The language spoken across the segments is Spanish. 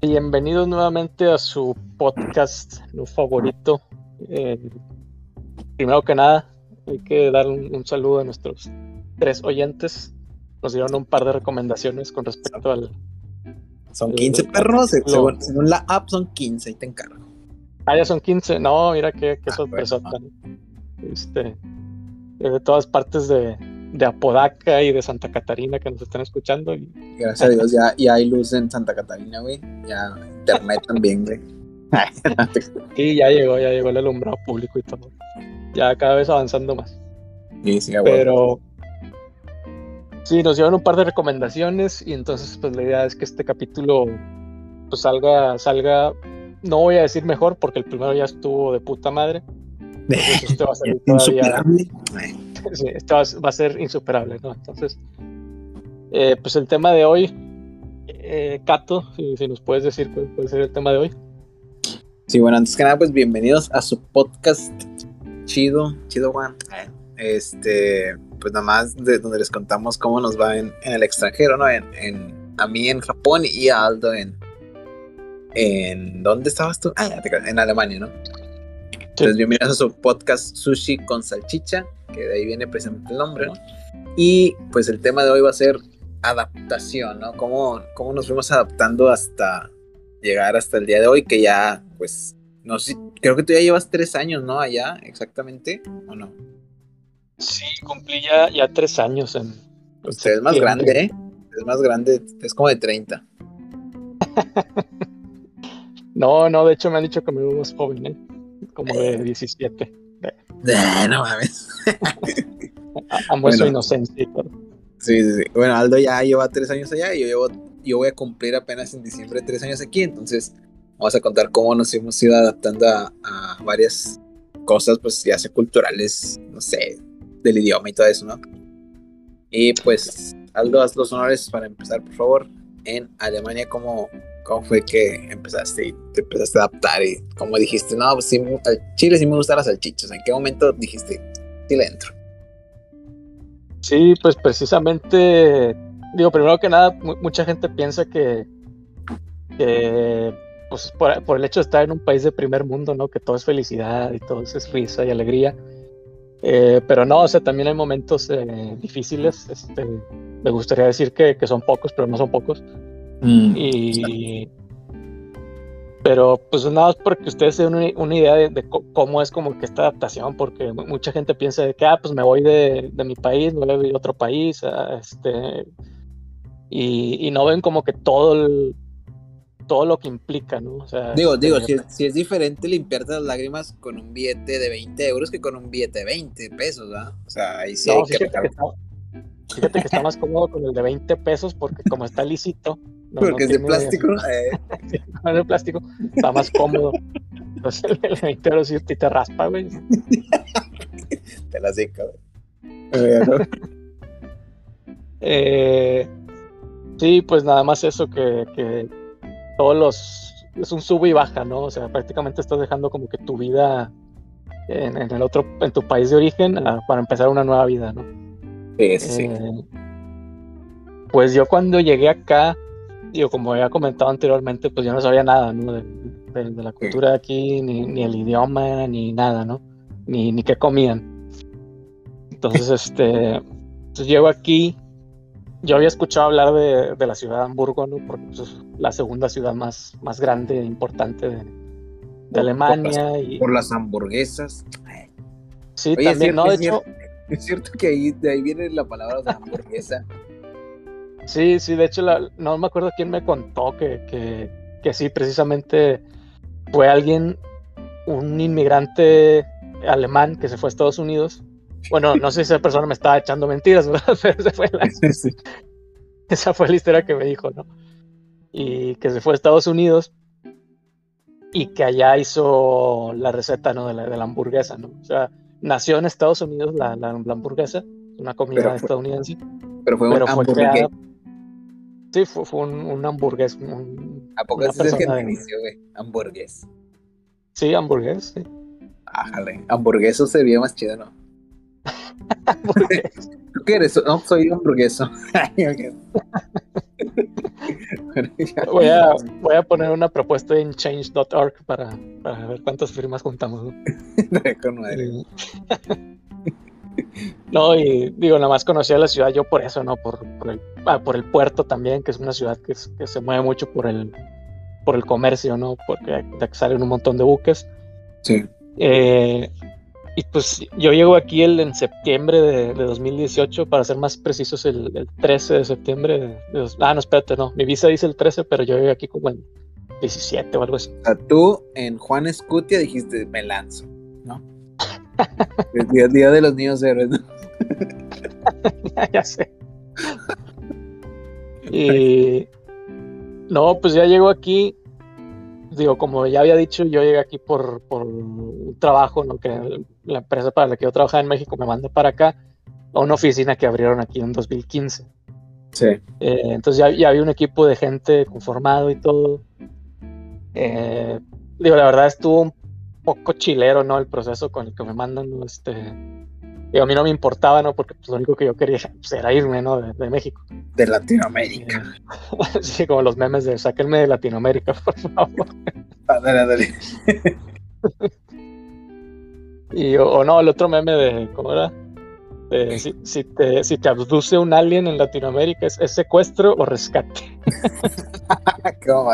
Bienvenidos nuevamente a su podcast, mi favorito. Eh, primero que nada, hay que dar un, saludo a nuestros tres oyentes. Nos dieron un par de recomendaciones con respecto al. Son 15 perros, según, la app son 15, y te encargo. Ah, ya son 15. No, mira qué, qué ah, sorpresa. Este, de todas partes de, de Apodaca y de Santa Catarina que nos están escuchando. Y... Gracias a Dios, ya, ya hay luz en Santa Catarina, güey. Ya internet también, güey. y ya llegó, ya llegó el alumbrado público y todo. Ya cada vez avanzando más. Sí, sí, Pero sí, nos dieron un par de recomendaciones y entonces pues la idea es que este capítulo pues salga, salga, no voy a decir mejor porque el primero ya estuvo de puta madre. este va a salir todavía sí, esto va, a ser insuperable, ¿no? Entonces, eh, pues el tema de hoy, eh, Cato, si, nos puedes decir cuál puede ser el tema de hoy. Sí, bueno, antes que nada, pues bienvenidos a su podcast chido, chido Juan. Este, pues nada más de donde les contamos cómo nos va en, el extranjero, ¿no? En, a mí en Japón y a Aldo en, en ¿dónde estabas tú? Ah, en Alemania, ¿no? Entonces, bienvenidos a su podcast Sushi con Salchicha que de ahí viene precisamente el nombre, Y pues el tema de hoy va a ser adaptación, ¿no? Cómo, cómo nos fuimos adaptando hasta llegar hasta el día de hoy, que ya, pues, no sé, creo que tú ya llevas tres años, ¿no? Allá, exactamente, ¿o no? Sí, cumplí ya, ya tres años en... Usted es más grande, ¿eh? Es más grande, es como de 30. no, no, de hecho me han dicho que me veo más joven, ¿eh? Como de 17. No mames. Ambos bueno, inocencia. Sí, sí, sí. Bueno, Aldo ya lleva tres años allá y yo, llevo, yo voy a cumplir apenas en diciembre tres años aquí. Entonces, vamos a contar cómo nos hemos ido adaptando a, varias cosas, pues ya sea culturales, no sé, del idioma y todo eso, ¿no? Y pues, Aldo, haz los honores para empezar, por favor. En Alemania, ¿cómo, ¿Cómo fue que empezaste y te empezaste a adaptar? Y como dijiste, no, pues sí, al chile sí me gustan las salchichas. ¿En qué momento dijiste, sí le entro? Sí, pues precisamente, digo, primero que nada, mucha gente piensa que, pues por, el hecho de estar en un país de primer mundo, ¿no? Que todo es felicidad y todo es risa y alegría. Eh, pero no, o sea, también hay momentos eh, difíciles. Este, me gustaría decir que, que, son pocos, pero no son pocos. Mm. y. Pero pues nada más porque ustedes tienen una, idea de, cómo es como que esta adaptación, porque mucha gente piensa de que, ah, pues me voy de, mi país, me voy a vivir a otro país, este, y, no ven como que todo todo lo que implica, ¿no? digo, digo, si, es diferente limpiarte las lágrimas con un billete de 20 euros que con un billete de 20 pesos. O sea, ahí sí hay que, fíjate que está más cómodo con el de 20 pesos porque como está lícito, porque es de plástico. Eh. es de plástico. Está más cómodo. Entonces el 20 euros si te raspa, güey. te la seca, güey. eh, sí, pues nada más eso que, que todos los. Es un sube y baja, ¿no? O sea, prácticamente estás dejando como que tu vida en, el otro, en tu país de origen ah, para empezar una nueva vida, ¿no? Sí, sí. Eh, pues yo cuando llegué acá, digo, como había comentado anteriormente, pues yo no sabía nada, ¿no? De, la cultura de aquí, ni, el idioma, ni nada, ¿no? Ni, ni qué comían. Entonces, este, entonces llego aquí, yo había escuchado hablar de, la ciudad de Hamburgo, ¿no? Porque pues, es la segunda ciudad más, más grande e importante de, Alemania. Por, y... por las hamburguesas. Sí, también, ¿no? De hecho... Es cierto que ahí, de ahí viene la palabra de hamburguesa. Sí, sí, de hecho no me acuerdo quién me contó que, que, sí, precisamente fue alguien, un inmigrante alemán que se fue a Estados Unidos. Bueno, no sé si esa persona me estaba echando mentiras, ¿verdad? Pero esa fue la, esa fue la historia que me dijo, ¿no? Y que se fue a Estados Unidos y que allá hizo la receta, ¿no? De la, de la hamburguesa, ¿no? O sea, nació en Estados Unidos la, la, hamburguesa, una comida estadounidense. Pero fue, pero fue creada Sí, fue, fue un, un, hamburgués. Un, ¿A poco es que inició, güey? Hamburgués. Sí, hamburgués, sí. Ájale, hamburgueso sería más chido, ¿no? ¿Tú qué eres? No, soy hamburgueso. voy, a, voy a poner una propuesta en change.org para, para ver cuántas firmas juntamos. ¿no? No, y digo, nada más conocía la ciudad yo por eso, ¿no? Por, por, el, ah, por el puerto también, que es una ciudad que, que, se mueve mucho por el, por el comercio, ¿no? Porque salen un montón de buques. Sí. Eh, y pues yo llego aquí el, en septiembre de, de 2018, para ser más precisos, el, el 13 de septiembre. De, de, ah, no, espérate, no. Mi visa dice el 13, pero yo llegué aquí como el 17 o algo así. O sea, tú en Juan Escutia dijiste, me lanzo. El día, día, de los niños héroes, ¿no? ya sé. Y no, pues ya llego aquí digo, como ya había dicho, yo llegué aquí por, por un trabajo, ¿no? que la empresa para la que yo trabajaba en México me mandó para acá, a una oficina que abrieron aquí en 2015. Sí. Eh, entonces ya, ya, había un equipo de gente conformado y todo. Eh, digo, la verdad estuvo un poco chilero, ¿no? El proceso con el que me mandan, ¿no? Este, digo, a mí no me importaba, ¿no? Porque pues, lo único que yo quería pues, era irme, ¿no? De, de México. De Latinoamérica. Eh, sí, como los memes de sáquenme de Latinoamérica, por favor. Ah, dale, dale. y o, o, no, el otro meme de, ¿cómo era? De, si, si, te, si te abduce un alien en Latinoamérica, ¿es, es secuestro o rescate? ¿Cómo,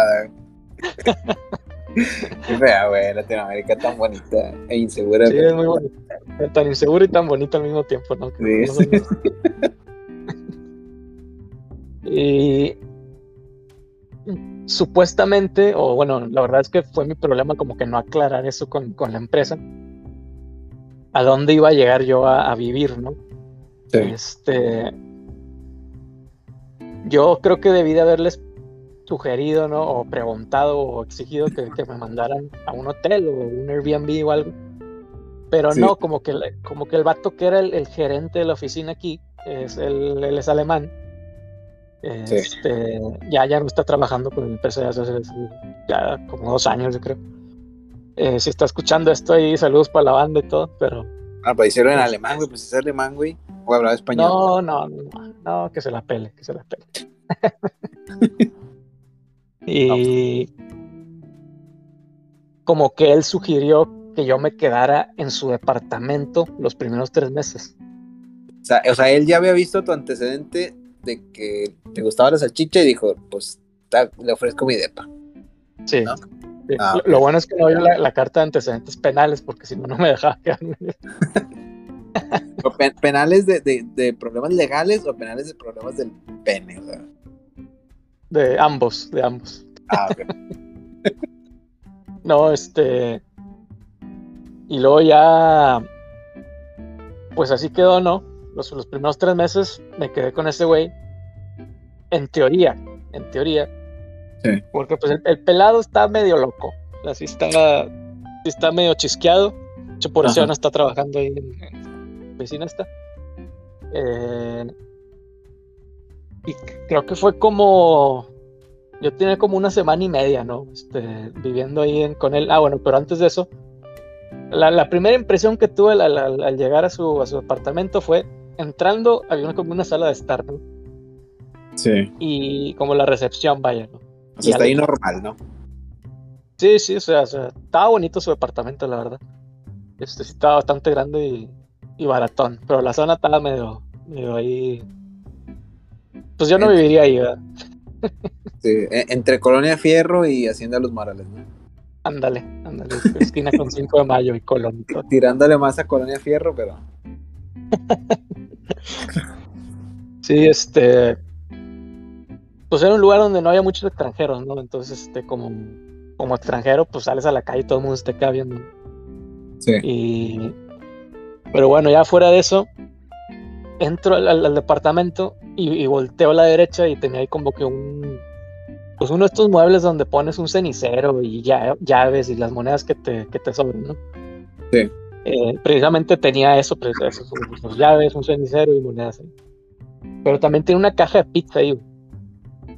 Qué fea, güey, Latinoamérica tan bonita e insegura. Sí, es muy bonita. Tan insegura y tan bonita al mismo tiempo, ¿no? Sí, sí. y supuestamente, o bueno, la verdad es que fue mi problema como que no aclarar eso con, con la empresa. A dónde iba a llegar yo a, a vivir, ¿no? Sí. Este. Yo creo que debí de haberles sugerido, ¿no? O preguntado o exigido que, que, me mandaran a un hotel o un Airbnb o algo. Pero sí. no, como que, como que el vato que era el, el gerente de la oficina aquí, es el, él es alemán. Este, sí. ya, ya no está trabajando con la empresa hace ya como dos años, yo creo. Eh, si está escuchando esto ahí, saludos para la banda y todo, pero. Ah, pues hicieron en alemán, güey, pues es alemán, güey. O hablaba español. No, no, no, no, que se la pele, que se la pele. Y como que él sugirió que yo me quedara en su departamento los primeros tres meses. O sea, o sea, él ya había visto tu antecedente de que te gustaba la salchicha y dijo, pues ta, le ofrezco mi depa. Sí. ¿no? sí. Ah. Lo bueno es que no la, la, carta de antecedentes penales, porque si no, no me dejaba quedarme. ¿Penales de, de, de, problemas legales o penales de problemas del pene? O sea. De ambos, de ambos. Ah, okay. no, este. Y luego ya. Pues así quedó, ¿no? Los, los primeros tres meses me quedé con ese güey. En teoría, en teoría. Sí. Porque pues el, el, pelado está medio loco. Así está, sí está medio chisqueado. De hecho, por eso ya no está trabajando ahí en, en vecina está. Eh, y creo que fue como yo tenía como una semana y media, ¿no? Este, viviendo ahí en, con él. Ah, bueno, pero antes de eso, la, la primera impresión que tuve al, llegar a su, a su apartamento fue entrando, había una, como una sala de estar, ¿no? Sí. Y como la recepción, vaya, ¿no? O sea, está ahí normal, ¿no? Sí, sí, o sea, o sea, estaba bonito su departamento, la verdad. Este sí estaba bastante grande y, y baratón, pero la zona estaba medio, medio ahí pues yo no viviría ahí, ¿verdad? Sí, e, entre Colonia Fierro y Hacienda Los Morales, ¿no? Ándale, ándale, esquina con 5 de mayo y Colón. Tirándole más a Colonia Fierro, pero. sí, este. Pues era un lugar donde no había muchos extranjeros, ¿no? Entonces, este, como, como extranjero, pues sales a la calle y todo el mundo te queda viendo. Sí. Y. Pero bueno, ya fuera de eso, entro al, al, al departamento y, y, volteo a la derecha y tenía ahí como que un pues uno de estos muebles donde pones un cenicero y ya, llaves y las monedas que te, que te sobran, ¿no? Sí. Eh, precisamente tenía eso, pues, eso llaves, un cenicero y monedas ahí. Pero también tiene una caja de pizza ahí.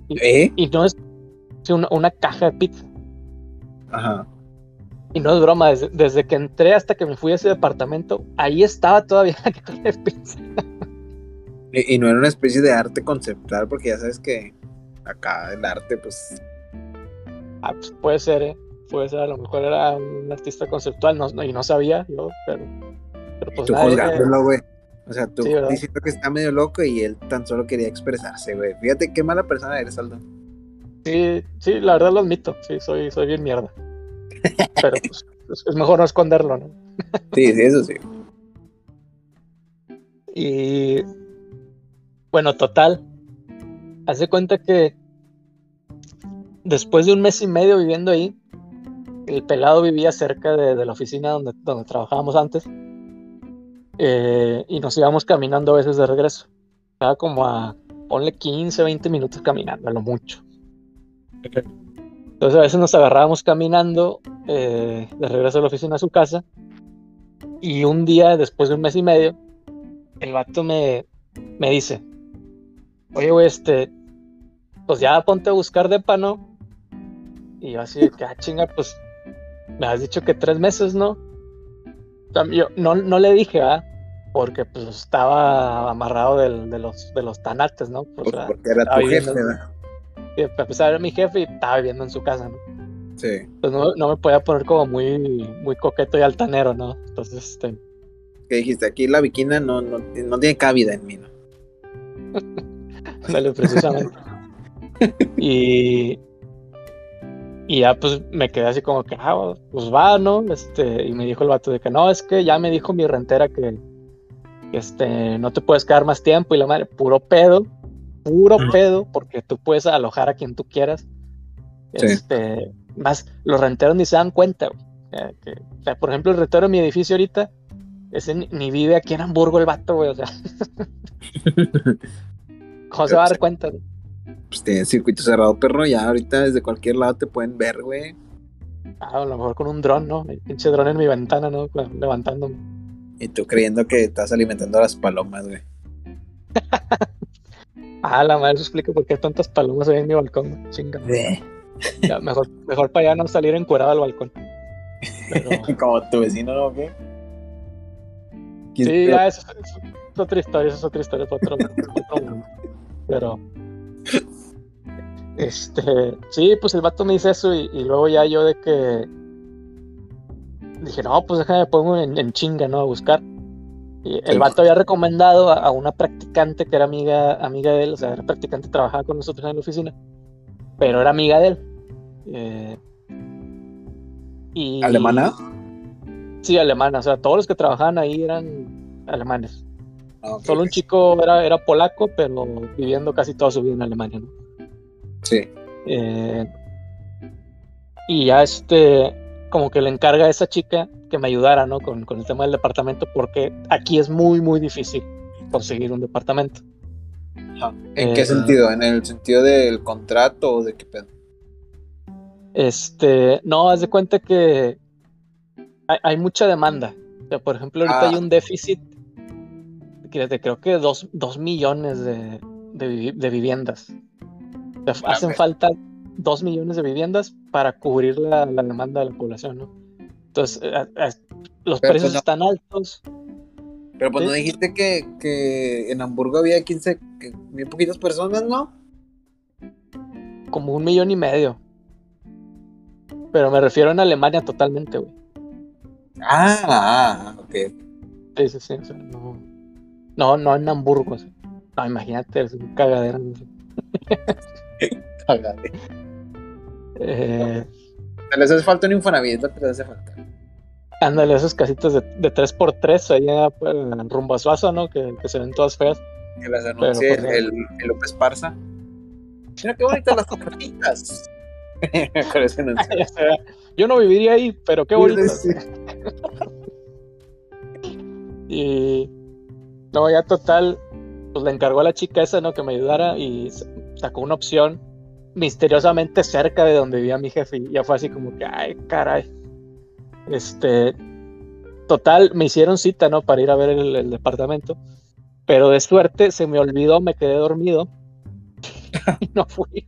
Y, ¿Eh? y no es sí, una, una, caja de pizza. Ajá. Y no es broma, desde, desde, que entré hasta que me fui a ese departamento, ahí estaba todavía la caja de pizza. Y, y no era una especie de arte conceptual, porque ya sabes que acá el arte, pues. Ah, pues puede ser, ¿eh? Puede ser, a lo mejor era un artista conceptual no, y no sabía yo, pero. pero pues tú güey. O sea, tú diciendo que está medio loco y él tan solo quería expresarse, güey. Fíjate qué mala persona eres, Aldo. Sí, sí, la verdad lo admito. Sí, soy, soy bien mierda. Pero pues, es mejor no esconderlo, ¿no? sí, sí, eso sí. Y bueno, total. Hace cuenta que después de un mes y medio viviendo ahí, el pelado vivía cerca de, la oficina donde, donde trabajábamos antes. Eh, y nos íbamos caminando a veces de regreso. Estaba como a, ponle 15, 20 minutos caminando, a lo mucho. Entonces a veces nos agarrábamos caminando eh, de regreso a la oficina a su casa. Y un día, después de un mes y medio, el vato me, me dice, oye, güey, este, pues ya ponte a buscar de ¿no? Y yo así, que, ah, chinga, pues, me has dicho que tres meses, ¿no? Yo no, no le dije, ¿ah? Porque pues estaba amarrado de, los, de los tanates, ¿no? Pues, porque era tu jefe, ¿verdad? A pesar de mi jefe y estaba viviendo en su casa, ¿no? Sí. Pues no, no, me podía poner como muy, muy coqueto y altanero, ¿no? Entonces, este... ¿Qué dijiste? Aquí la viquina no, no, no tiene cabida en mí, ¿no? Precisamente. y, y ya pues me quedé así como que, ah, pues va, ¿no? Este, y me dijo el vato de que no, es que ya me dijo mi rentera que, este, no te puedes quedar más tiempo y la madre, puro pedo, puro pedo, porque tú puedes alojar a quien tú quieras. Este, más, los renteros ni se dan cuenta, o sea, por ejemplo, el rentero de mi edificio ahorita, ese ni, vive aquí en Hamburgo el vato, güey, o sea. ¿Cómo se va a dar cuenta? Pues tiene circuito cerrado, perro. Ya ahorita desde cualquier lado te pueden ver, güey. Ah, a lo mejor con un dron, ¿no? El pinche dron en mi ventana, ¿no? Levantándome. Y tú creyendo que estás alimentando a las palomas, güey. ah, la madre, eso explica por qué tantas palomas hay en mi balcón, chinga. Ya, mejor, mejor para allá no salir encuerado al balcón. Como tu vecino, ¿no? ¿Qué? Sí, ya, eso, es otra historia, eso es otra historia, otro, otro Pero. Este. Sí, pues el vato me dice eso y, luego ya yo de que. Dije, no, pues déjame pongo en, chinga, ¿no? A buscar. Y el vato había recomendado a, una practicante que era amiga, amiga de él, o sea, era practicante, trabajaba con nosotros en la oficina, pero era amiga de él. Eh, y, ¿Alemana? Sí, alemana, o sea, todos los que trabajaban ahí eran alemanes. Ah, Solo un chico era, era polaco, pero viviendo casi toda su vida en Alemania, ¿no? Sí. Eh, y ya este, como que le encarga a esa chica que me ayudara, ¿no? Con, el tema del departamento, porque aquí es muy, muy difícil conseguir un departamento. ¿En qué eh, sentido? ¿En el sentido del contrato o de qué pedo? Este, no, haz de cuenta que hay, mucha demanda. por ejemplo, ahorita hay ah. un déficit de creo que dos, millones de, viviendas. Ah, hacen falta dos millones de viviendas para cubrir la, demanda de la población, ¿no? Entonces, los precios pues están altos. Pero pues no dijiste que, en Hamburgo había 15, muy poquitas personas, ¿no? Como un millón y medio. Pero me refiero en Alemania totalmente, güey. Ah, ah, ok. Sí, sí, sí. no, no, no en Hamburgo. No, imagínate, es un cagadero. cagadero. Eh, les hace falta un Infonavit, lo que les hace falta. Ándale, esos casitos de, de 3x3 allá pues, en rumbo a Suazo, ¿no? Que, que, se ven todas feas. Que las anuncie pues, el, el, López Parza. Mira qué bonitas las casitas. Yo no viviría ahí, pero qué bonito. y no, ya total, pues le encargó a la chica esa, ¿no? Que me ayudara y sacó una opción misteriosamente cerca de donde vivía mi jefe. Y ya fue así como que, ay, caray. Este, total, me hicieron cita, ¿no? Para ir a ver el, departamento. Pero de suerte se me olvidó, me quedé dormido. y no fui.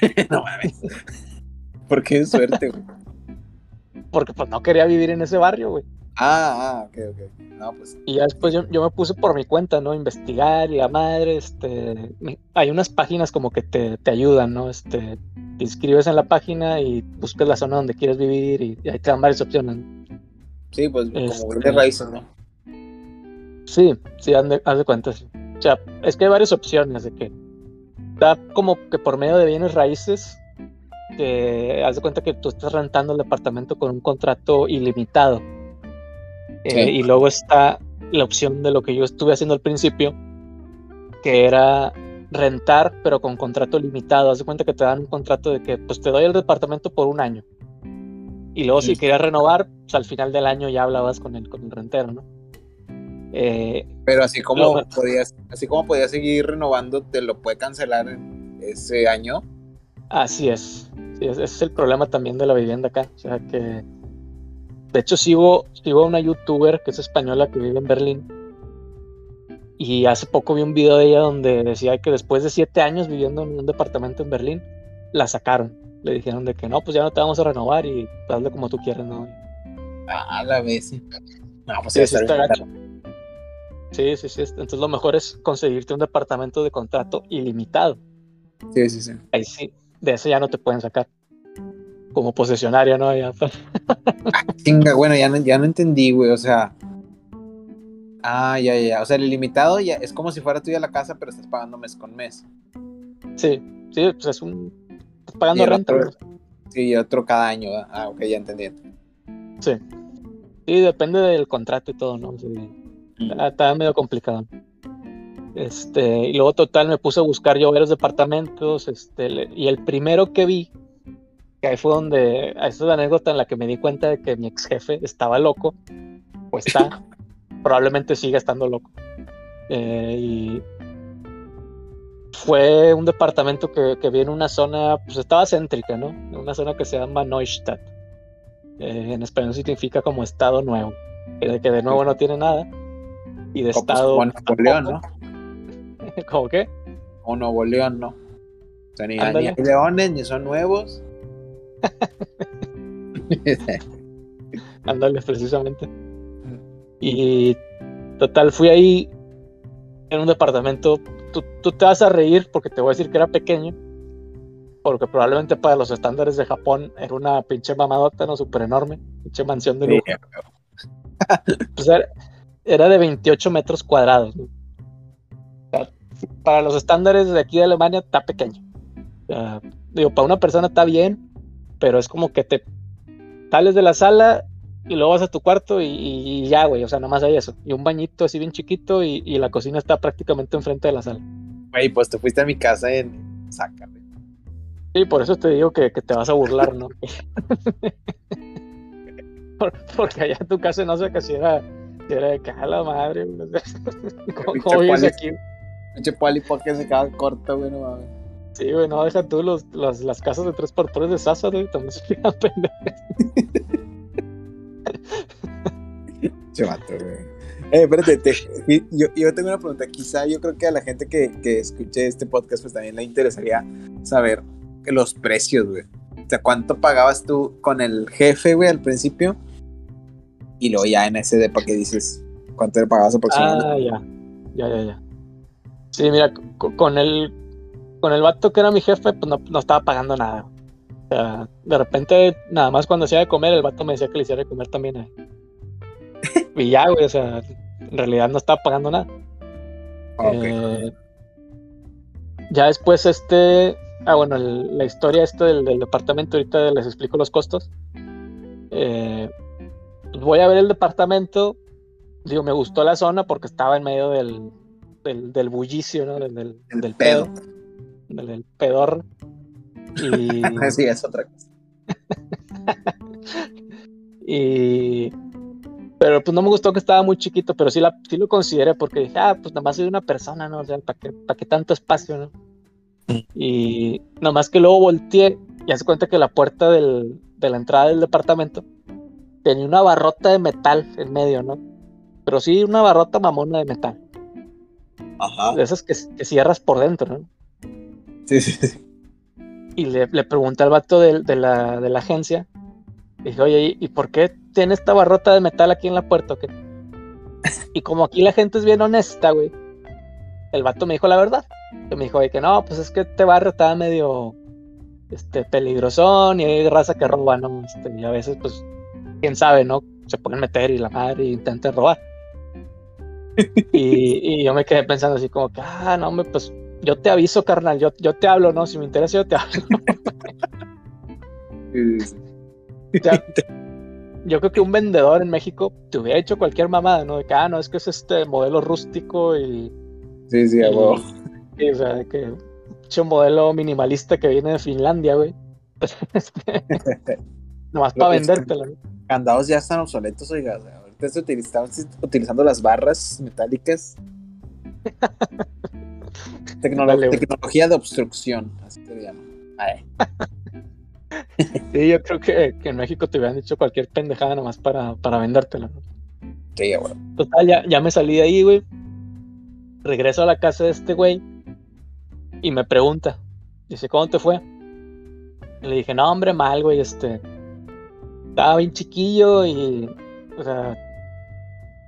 no mames. ¿Por qué de suerte, güey? Porque pues no quería vivir en ese barrio, güey. Ah, ah, ok, ok. No, pues. Y ya después yo, yo me puse por mi cuenta, ¿no? Investigar y la madre, este. Hay unas páginas como que te, te ayudan, ¿no? Este. Te inscribes en la página y buscas la zona donde quieres vivir y, y ahí te dan varias opciones. Sí, pues Este- como de raíces, ¿no? Sí, sí, haz de, haz de cuenta. sí. O sea, es que hay varias opciones de que da como que por medio de bienes raíces, que haz de cuenta que tú estás rentando el departamento con un contrato ilimitado. Eh, Sí. y luego está la opción de lo que yo estuve haciendo al principio, que era rentar, pero con contrato limitado. Haz de cuenta que te dan un contrato de que pues te doy el departamento por un año. Y luego si Mm. querías renovar, pues al final del año ya hablabas con el, con el rentero, ¿no? Eh, Pero así como No. podías, así como podías seguir renovando, te lo puede cancelar ese año. Así es. Sí, ese es el problema también de la vivienda acá. O sea que. De hecho, sigo, sigo a una youtuber que es española que vive en Berlín. Y hace poco vi un video de ella donde decía que después de siete años viviendo en un departamento en Berlín, la sacaron. Le dijeron de que no, pues ya no te vamos a renovar y hazle como tú quieras, ¿no? Ah, la vez. No, pues Sí, sí, sí está. Sí, sí, sí. Entonces lo mejor es conseguirte un departamento de contrato ilimitado. sí, sí, sí. Ahí sí, de ese ya no te pueden sacar. Como posesionario, ¿no? Ya, Chinga, bueno, ya no, ya no entendí, güey. O sea. Ah, ya, ya. O sea, el ilimitado ya es como si fuera tuya la casa, pero estás pagando mes con mes. Sí, sí, pues es un. Estás pagando renta. otro- ¿no? Sí, y otro cada año. ¿verdad? Ah, ok, ya entendí. Sí. Sí, depende del contrato y todo, ¿no? Sí, está, está medio complicado. Este, y luego total me puse a buscar yo varios departamentos, este, y el primero que vi, que ahí fue donde, esa es la anécdota en la que me di cuenta de que mi ex jefe estaba loco, pues está, probablemente siga estando loco. Eh, y fue un departamento que, que vi en una zona, pues estaba céntrica, ¿no? En una zona que se llama Neustadt. Eh, en español significa como estado nuevo, que de, que de nuevo no tiene nada. Y de O, pues, estado. como Nuevo León, ¿no? ¿Cómo qué? O Nuevo León, ¿no? O sea, ni, ni hay leones, ni son nuevos. Ándale, precisamente. Y total, fui ahí en un departamento. Tú, tú te vas a reír porque te voy a decir que era pequeño. Porque probablemente para los estándares de Japón era una pinche mamadota, ¿no? Súper enorme. Pinche mansión de lujo. Pues era, era de 28 metros cuadrados. ¿no? O sea, para los estándares de aquí de Alemania está pequeño. O sea, digo, para una persona está bien, pero es como que te sales de la sala y luego vas a tu cuarto y, y ya, güey. O sea, nomás hay eso. Y un bañito así bien chiquito y, y la cocina está prácticamente enfrente de la sala. Güey, pues te fuiste a mi casa en Sácame. Sí, por eso te digo que, que te vas a burlar, ¿no? Por- Porque allá en tu casa no sé que si era, si era de que a la madre. güey. ¿Cómo, cómo vives aquí? Pinche pali porque se queda corto, güey, no mames. Sí, güey, no, deja tú los, las, las casas de 3x3 de Sasa, güey, también se quedan pendejas. Che vato, güey. Eh, espérate, te- yo, yo tengo una pregunta. Quizá yo creo que a la gente que, que escuche este podcast, pues también le interesaría saber los precios, güey. O sea, ¿cuánto pagabas tú con el jefe, güey, al principio? Y luego ya en ese depa que dices, ¿cuánto le pagabas aproximadamente? Ah, ya. Ya, ya, ya. Sí, mira, co- con el, con el vato que era mi jefe, pues no, no estaba pagando nada. O sea, de repente, nada más cuando hacía de comer, el vato me decía que le hiciera de comer también a él. Y ya, güey, o sea, en realidad no estaba pagando nada. Eh, ya después este, ah bueno, el- la historia esto del, del departamento, ahorita les explico los costos. Eh, pues voy a ver el departamento, digo, me gustó la zona porque estaba en medio del, del, del bullicio, ¿no? Del, del, El del pedo. pedo, del, del pedor. Y, sí, es otra cosa. y pero pues no me gustó que estaba muy chiquito, pero sí, la, sí lo consideré porque dije, ah, pues nada más soy una persona, ¿no? O sea, ¿para qué, para qué tanto espacio, no? Y nada más que luego volteé y hace cuenta que la puerta del, de la entrada del departamento tenía una barrota de metal en medio, ¿no? Pero sí, una barrota mamona de metal. Ajá. De esas que, que cierras por dentro, ¿no? Sí, sí, sí. Y le, le pregunté al vato de, de la, de la agencia. Dije, oye, ¿y- ¿y por qué tiene esta barrota de metal aquí en la puerta. Y como aquí la gente es bien honesta, güey, el vato me dijo la verdad. Que me dijo, que no, pues es que este barrio está medio este, peligrosón y hay raza que roba, ¿no? Este, y a veces, pues, quién sabe, ¿no? Se pueden meter y la madre intenta robar. y, yo me quedé pensando así como que, ah, no, hombre, pues yo te aviso, carnal, yo, yo te hablo, ¿no? Si me interesa, yo te hablo. yo creo que un vendedor en México te hubiera hecho cualquier mamada, ¿no? De que, ah, no, es que es este modelo rústico y. Sí, sí, a o sea, que un modelo minimalista que viene de Finlandia, güey. Nomás para vendértelo. Candados ya están obsoletos, oiga. ahorita se estaban utilizando las barras metálicas. tecnología de obstrucción, así se llama. sí, yo creo que, en México te hubieran dicho cualquier pendejada nomás para, para vendértela. Sí, güey. Total, ya, ya me salí de ahí, güey. Regreso a la casa de este güey y me pregunta, dice, ¿cómo te fue? Y le dije, no, hombre, mal, güey, este, estaba bien chiquillo y, o sea,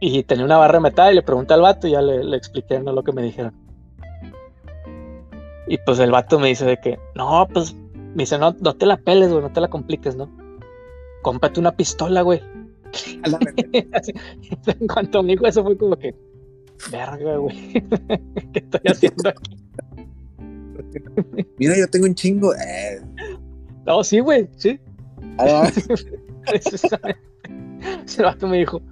y tenía una barra de metal y le pregunté al vato y ya le, expliqué ¿no? lo que me dijeron. Y pues el vato me dice de que, no, pues, me dice, no, no te la peles, güey, no te la compliques, ¿no? Cómprate una pistola, güey. en cuanto me dijo eso fue como que, verga, güey, ¿qué estoy haciendo aquí? Mira, yo tengo un chingo. Eh. No, sí, güey, sí. Ah, Ese vato me dijo,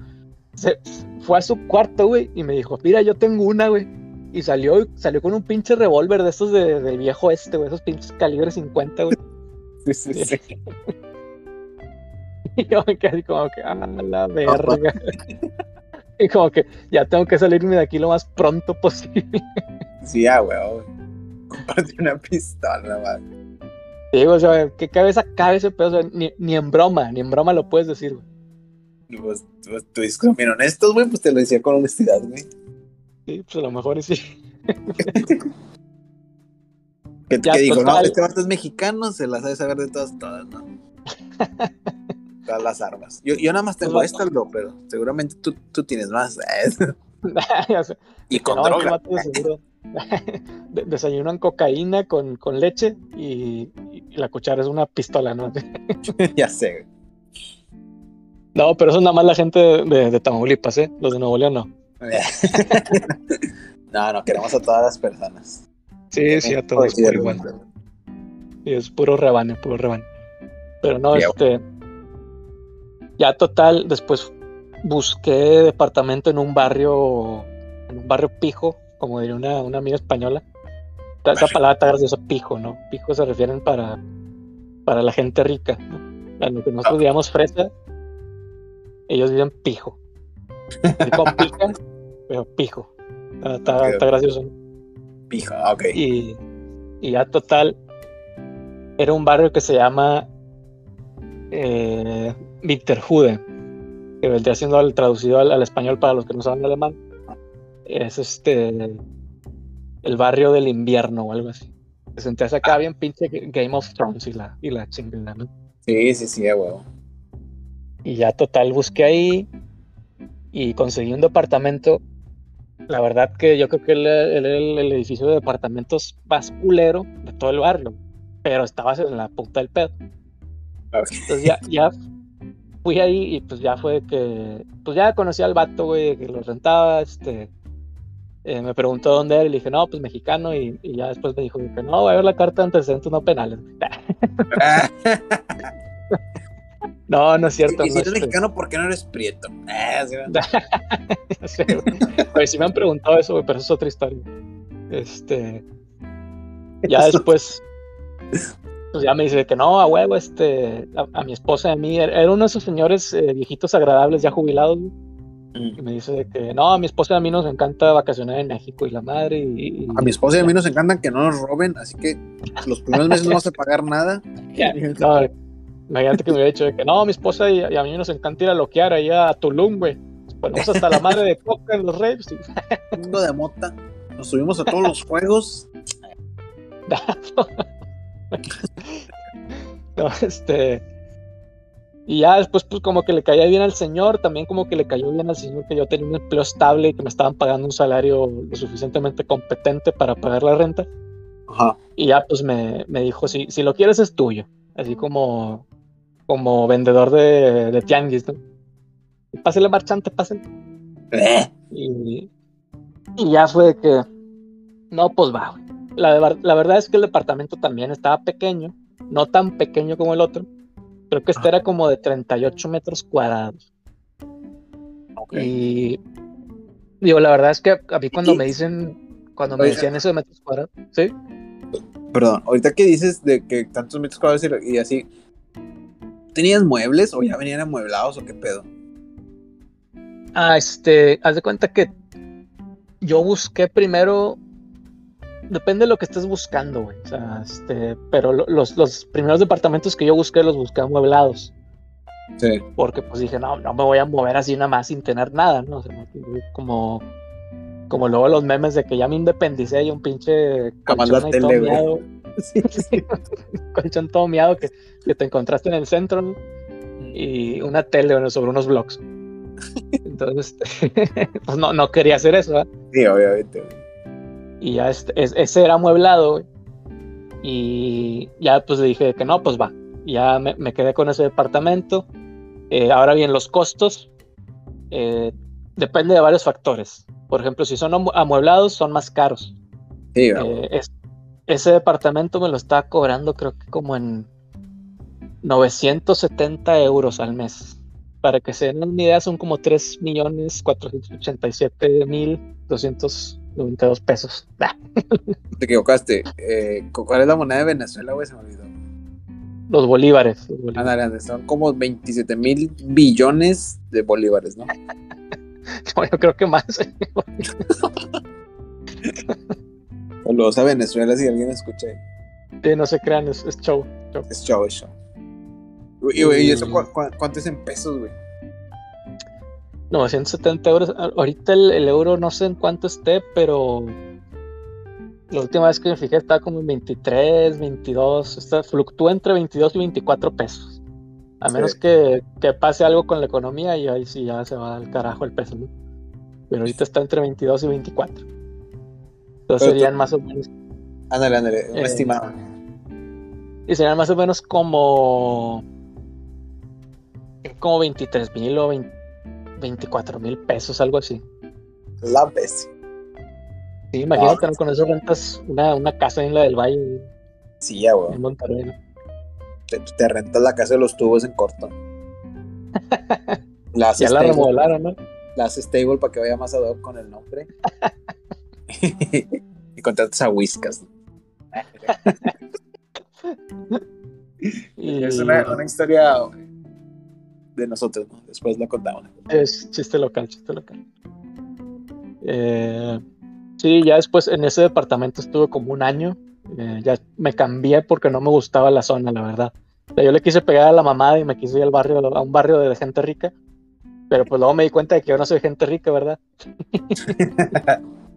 se, fue a su cuarto, güey, y me dijo, mira, yo tengo una, güey. Y salió, salió con un pinche revólver de estos de, del viejo este, güey, esos pinches calibre 50, güey. Sí, sí, sí. y yo me quedé como que, ah, la verga. y como que ya tengo que salirme de aquí lo más pronto posible. sí, ah, güey comprarte una pistola, man. Sí, o sea, ¿qué cabeza cabe ese pedo? ni, ni, en broma, ni en broma lo puedes decir, güey. Pues, pues, tú dices, mira, honestos, güey, pues te lo decía con honestidad, güey. Sí, pues a lo mejor sí. ¿Qué, ¿qué digo? No, este vato es mexicano, se las sabe saber de todas, todas, ¿no? todas las armas. Yo, yo nada más tengo pues, esta, pero seguramente tú, tú tienes más. ¿eh? y con droga. desayunan cocaína con, con leche y, la cuchara es una pistola, ¿no? ya sé. No, pero eso es nada más la gente de, de, Tamaulipas, ¿eh? Los de Nuevo León no. no, no, queremos a todas las personas. Sí, sí, a todos por igual. Sí, es puro rebane, puro rebane. Pero no, este. Ya total, después busqué departamento en un barrio, en un barrio pijo, como diría una, una amiga española. Esa palabra está eso pijo, ¿no? Pijo se refieren para, para la gente rica, ¿no? A lo que nosotros digamos fresa, ellos dicen pijo. Pica, pero pijo. Está, gracioso. Pijo, ah, ok. Y, y, ya total, era un barrio que se llama eh, Winterhude, que vendría siendo traducido al, al, español para los que no saben alemán es este el barrio del invierno o algo así. Se sentías acá bien pinche Game of Thrones y la, y la chingada, ¿no? Sí, sí, sí, huevo. Y ya total busqué ahí y conseguí un departamento. La verdad que yo creo que era el, el, edificio de departamentos más culero de todo el barrio, pero estabas en la puta del pedo. Entonces ya, ya fui ahí y pues ya fue que, pues ya conocí al vato, güey, que lo rentaba, este, eh, me preguntó dónde era y le dije, no, pues mexicano. Y, ya después me dijo que no, voy a ver la carta de antecedentes no penales. no, no es cierto. Y, si eres mexicano, ¿por qué no eres prieto? Ah, pues sí me han preguntado eso, pero eso es otra historia. Este. Ya después. Pues ya me dice que no, a huevo, este, a, mi esposa y a mí, era uno de esos señores eh, viejitos agradables ya jubilados, y me dice que no, a mi esposa y a mí nos encanta vacacionar en México y la madre. Y, A mi esposa y a mí nos encantan que no nos roben, así que los primeros meses no vamos a pagar nada. no, imagínate que me hubiera dicho que no, mi esposa y, a mí nos encanta ir a loquear allá a Tulum, güey. Ponemos hasta la madre de coca en los raves. Mundo de mota. Nos subimos a todos los juegos. no, este Y ya después, pues como que le caía bien al señor, también como que le cayó bien al señor que yo tenía un empleo estable y que me estaban pagando un salario lo suficientemente competente para pagar la renta. Ajá. Y ya pues me, me dijo, si, si lo quieres es tuyo, así como, como vendedor de, de tianguis, ¿no? Y pásale marchante, pásale. Eh, Y, y ya fue que, no, pues va. güey. La, la verdad es que el departamento también estaba pequeño, no tan pequeño como el otro. Creo que este era como de 38 metros cuadrados. ok. Y digo, la verdad es que a mí cuando Y- me dicen, cuando me Oiga. decían eso de metros cuadrados, ¿sí? Perdón, ahorita que dices de que tantos metros cuadrados y, y así, ¿tenías muebles o ya venían amueblados o qué pedo? Ah, este, haz de cuenta que yo busqué primero, depende de lo que estés buscando, güey. O sea, este, pero lo- los, los primeros departamentos que yo busqué los busqué amueblados, Sí. porque pues dije, no, no me voy a mover así nada más sin tener nada, ¿no? O sea, como, como luego los memes de que ya me independicé y un pinche Jamás la tele, güey. Sí, colchón todo miado que, que te encontraste en el centro, y una tele bueno, sobre unos blogs. Entonces, pues no, no quería hacer eso, ¿verdad? Sí, obviamente. Y ya este, es- ese era amueblado, güey. Y ya pues le dije que no, pues va. Ya me, me quedé con ese departamento. Eh, ahora bien, los costos eh, depende de varios factores. Por ejemplo, si son amu- amueblados, son más caros. Sí. Eh, es- ese departamento me lo estaba cobrando creo que como en 970 euros al mes. Para que se den una idea, son como 3.487.292 pesos. Ah, Te equivocaste. Eh, ¿cu- ¿Cuál es la moneda de Venezuela, güey? Se me olvidó. los bolívares. los son como 27 mil billones de bolívares, ¿no? No, yo creo que más. Saludos a Venezuela si alguien escucha. ahí. Sí, no se crean, es, es show. show. Es show, es show. Y, güey, ¿y eso cu- cu- cuánto es en pesos, güey? 970 euros. Ahorita el, el euro no sé en cuánto esté, pero la última vez que me fijé estaba como en 23, 22. Está, fluctúa entre 22 y 24 pesos. A Sí. menos que, que pase algo con la economía y ahí sí ya se va al carajo el peso, ¿no? Pero ahorita está entre 22 y 24. Entonces Pero tú- serían más o menos. Ándale, ándale, un Eh, estimado. Y serían más o menos como. Como 23 mil o 20 24 mil pesos, algo así. La vez. Sí, imagínate. ¿no? con eso rentas una, una casa en la del Valle, Sí, ya, güey. en Monterrey. ¿no? Te, te rentas la casa de los tubos en corto. La Ya la stable, remodelaron, ¿no? la stable para que vaya más ad hoc con el nombre. y contratas a Whiskas. Y Es una, una historia de nosotros, ¿no? Después la contamos. es chiste local, chiste local. Eh, sí, ya después en ese departamento estuve como un año. Eh, ya me cambié porque no me gustaba la zona, la verdad. O sea, yo le quise pegar a la mamada y me quise ir al barrio, a un barrio de gente rica. Pero pues luego me di cuenta de que yo no soy gente rica, ¿verdad?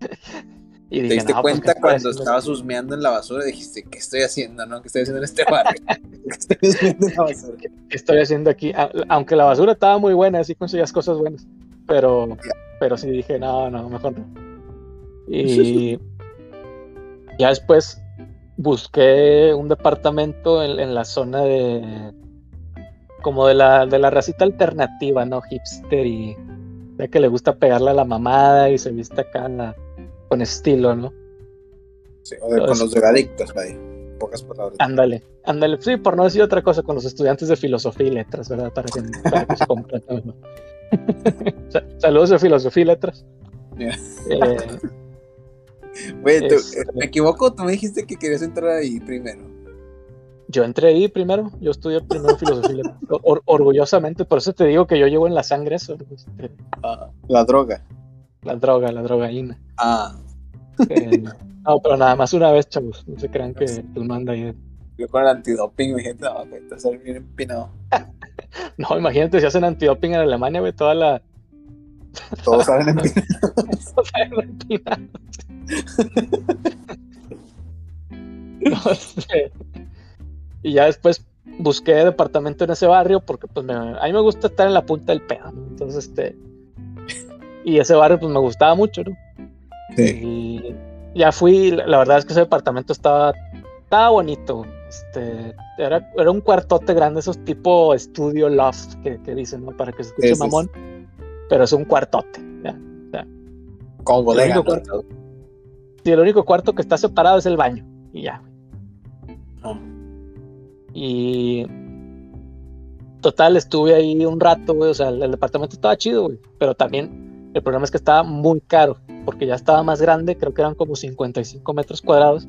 y ¿Te diste "No, pues, cuenta ¿qué estoy cuando estabas husmeando en la basura? Dijiste, ¿qué estoy haciendo, no? ¿Qué estoy haciendo en este barrio? ¿Qué estoy husmeando en la basura? ¿qué estoy haciendo aquí? Aunque la basura estaba muy buena, sí conseguías cosas buenas, pero, pero sí dije, no, no, mejor no. Y ya después busqué un departamento en, en la zona de, como de la, de la racita alternativa, ¿no? Hipster y ya que le gusta pegarle a la mamada y se viste acá la- con estilo, ¿no? Sí, o de- con los drogadictos, vaya. Pocas palabras. Ándale, ándale, sí, por no decir otra cosa, con los estudiantes de filosofía y letras, ¿verdad? Para que, para que se compren. ¿no? Sa- Saludos de filosofía y letras. Ya. Eh, tú- este- ¿me equivoco? Tú me dijiste que querías entrar ahí primero. Yo entré ahí primero, yo estudié primero filosofía or- orgullosamente, por eso te digo que yo llevo en la sangre eso, este, La droga. la droga, la drogaína. Ah, Eh, no, pero nada más una vez, chavos, no se crean que el manda ahí. yo con el antidoping me dije, no, a salir bien empinado. No, imagínate si hacen antidoping en Alemania, güey, toda la... Todos salen empinados. No, este, y ya después, busqué departamento en ese barrio porque pues a mí me gusta estar en la punta del pedo, Entonces, este, y ese barrio pues me gustaba mucho, ¿no? Sí. Y ya fui, la verdad es que ese departamento estaba, estaba bonito, este, era, era un cuartote grande, esos tipo estudio loft que, dicen, ¿no? Para que se escuche mamón, pero es un cuartote, ¿ya? Como bodega. Sí, el único cuarto que está separado es el baño, y ya. Ah. Y total, estuve ahí un rato, güey. O sea, el, departamento estaba chido, güey. Pero también el problema es que estaba muy caro, porque ya estaba más grande, creo que eran como 55 metros cuadrados.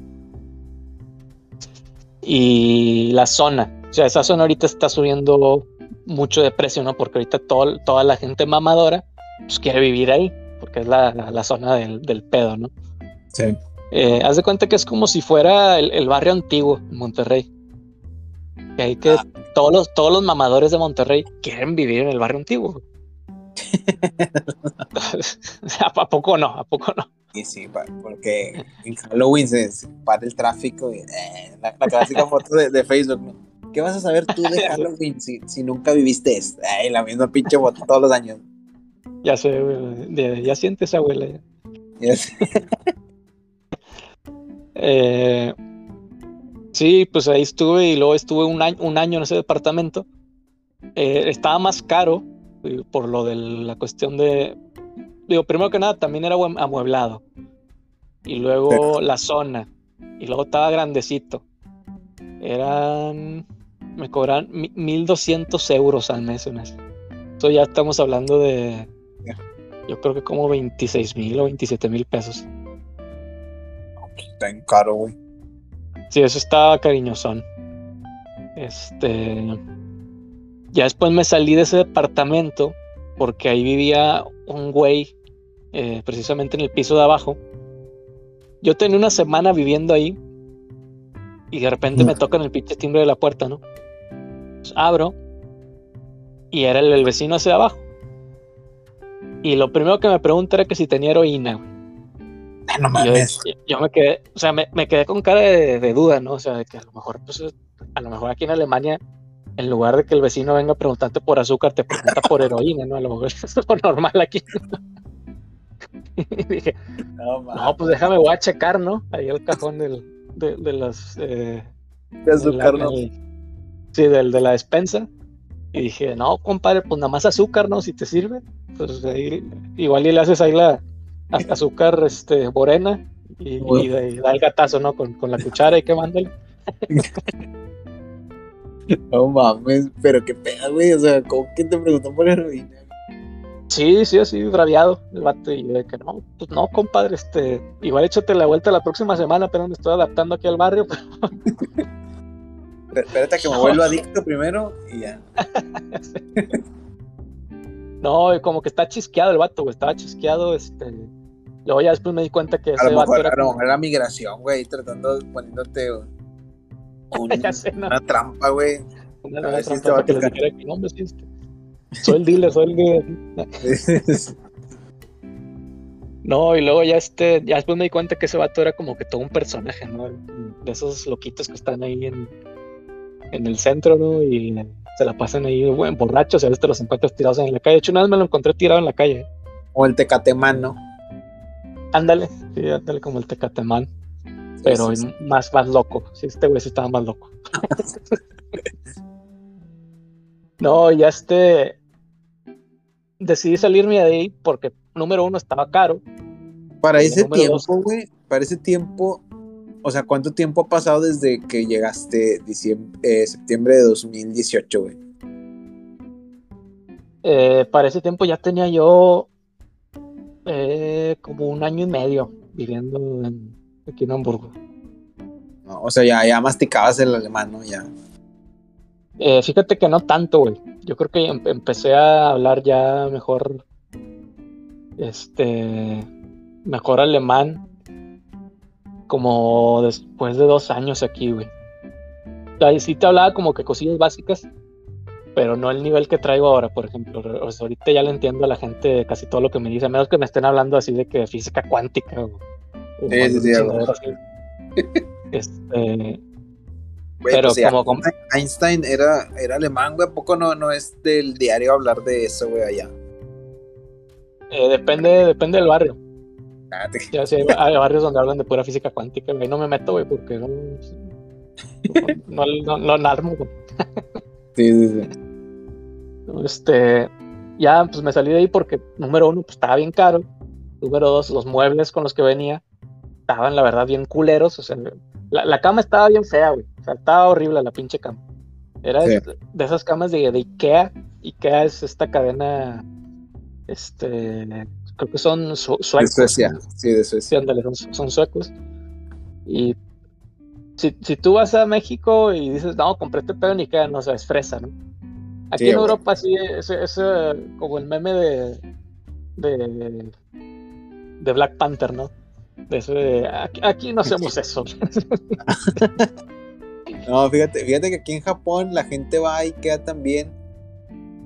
Y la zona, o sea, esa zona ahorita está subiendo mucho de precio, ¿no? Porque ahorita toda la gente mamadora pues, quiere vivir ahí, porque es la, zona del, pedo, ¿no? Sí. Eh, haz de cuenta que es como si fuera el, el barrio antiguo en Monterrey. Que hay que ah. todos, los, todos los mamadores de Monterrey quieren vivir en el barrio antiguo. ¿A poco no? ¿A poco no? Sí, sí, porque en Halloween se, para el tráfico y eh, la, clásica foto de, Facebook. ¿Qué vas a saber tú de Halloween si, si nunca viviste esto? la misma pinche foto todos los años. Ya sé, Ya, sientes, abuela. Ya, sé. eh, Sí, pues ahí estuve y luego estuve un año, un año en ese departamento. Eh, estaba más caro eh, por lo de la cuestión de. Digo, primero que nada, también era amueblado. Y luego la zona. Y luego estaba grandecito. Eran. Me cobran 1200 euros al mes en eso. Eso ya estamos hablando de. Yo creo que como 26 mil o 27 mil pesos. Está en caro, güey. Sí, eso estaba cariñosón. Este. Ya después me salí de ese departamento porque ahí vivía un güey, eh, precisamente en el piso de abajo. Yo tenía una semana viviendo ahí y de repente me tocan el pinche timbre de la puerta, ¿no? Pues abro y era el, vecino hacia abajo. Y lo primero que me pregunta era que si tenía heroína, güey. Yo, me quedé, o sea, me, quedé con cara de, duda, ¿no? O sea, de que a lo mejor, pues, a lo mejor aquí en Alemania, en lugar de que el vecino venga a preguntarte por azúcar, te pregunta por heroína, ¿no? A lo mejor es lo normal aquí. y dije, no, pues déjame, voy a checar, ¿no? Ahí el cajón del, de, de las... Eh, de azúcar, ¿no? sí, del de la despensa. Y dije, no, compadre, pues nada más azúcar, ¿no? Si te sirve. Pues ahí, igual y le haces ahí la, azúcar este, morena y, da el gatazo, ¿no? Con, la cuchara y quemándole. no mames, pero qué pena, güey. O sea, ¿cómo que te preguntó por heroína? Sí, sí, así braviado el vato. Y de que no, pues no, compadre, este, igual échate la vuelta la próxima semana, pero me estoy adaptando aquí al barrio. Espérate a que me vuelva adicto primero y ya. no, como que está chisqueado el vato, güey. Estaba chisqueado, este Luego ya después me di cuenta que ese vato era. Como... era migración, güey, tratando, poniéndote una trampa, güey. Una, trampa que les dijera que no, me este, Soy el dealer, soy el dealer. no, y luego ya este, ya después me di cuenta que ese vato era como que todo un personaje, ¿no? De esos loquitos que están ahí en, en el centro, ¿no? Y se la pasan ahí, güey, borrachos, y a veces te los encuentras tirados en la calle. De hecho, una vez me lo encontré tirado en la calle. O el tecatemán, ¿no? Ándale, sí, ándale como el Tecatemán. Pero Más, más loco. Sí, este güey sí estaba más loco. no, ya este. Decidí salirme de ahí porque, número uno, estaba caro. Para ese tiempo, güey, para ese tiempo, o sea, ¿cuánto tiempo ha pasado desde que llegaste diciembre, eh, septiembre de 2018, güey? Eh, para ese tiempo ya tenía yo eh, como un año y medio viviendo aquí en Hamburgo. o sea, ya, ya masticabas el alemán, ¿no? Ya. Eh, fíjate que no tanto, güey. Yo creo que em, empecé a hablar ya mejor, este, mejor alemán, como después de dos años aquí, güey. Ahí sí te hablaba como que cosillas básicas, pero no el nivel que traigo ahora, por ejemplo. ahorita ya le entiendo a la gente casi todo lo que me dice, a menos que me estén hablando así de que física cuántica o, sí, sí, sí, este, pero pues, como, Einstein era, era alemán, güey. ¿A poco no, no es del diario hablar de eso, güey, allá? Eh, depende, depende del barrio. Ah, ya, sí, hay, barrios donde hablan de pura física cuántica, güey. No me meto, güey, porque no. No, no, no, no armo, güey. Sí, sí, sí. Este. Ya, pues me salí de ahí porque, número uno, pues estaba bien caro. Número dos, los muebles con los que venía estaban, la verdad, bien culeros. O sea, la, cama estaba bien fea, güey. O sea, estaba horrible la pinche cama. Era de, esas camas de, de, Ikea. Ikea es esta cadena. Este. Creo que son suecos. De Suecia. Sí, de Suecia. son, suecos. Y si, tú vas a México y dices, no, compré este pedo en Ikea, no o sea, es fresa, ¿no? Aquí en Europa sí es, es, como el meme de, de, de Black Panther, ¿no? aquí, no hacemos eso. no, fíjate, fíjate que aquí en Japón la gente va y queda también,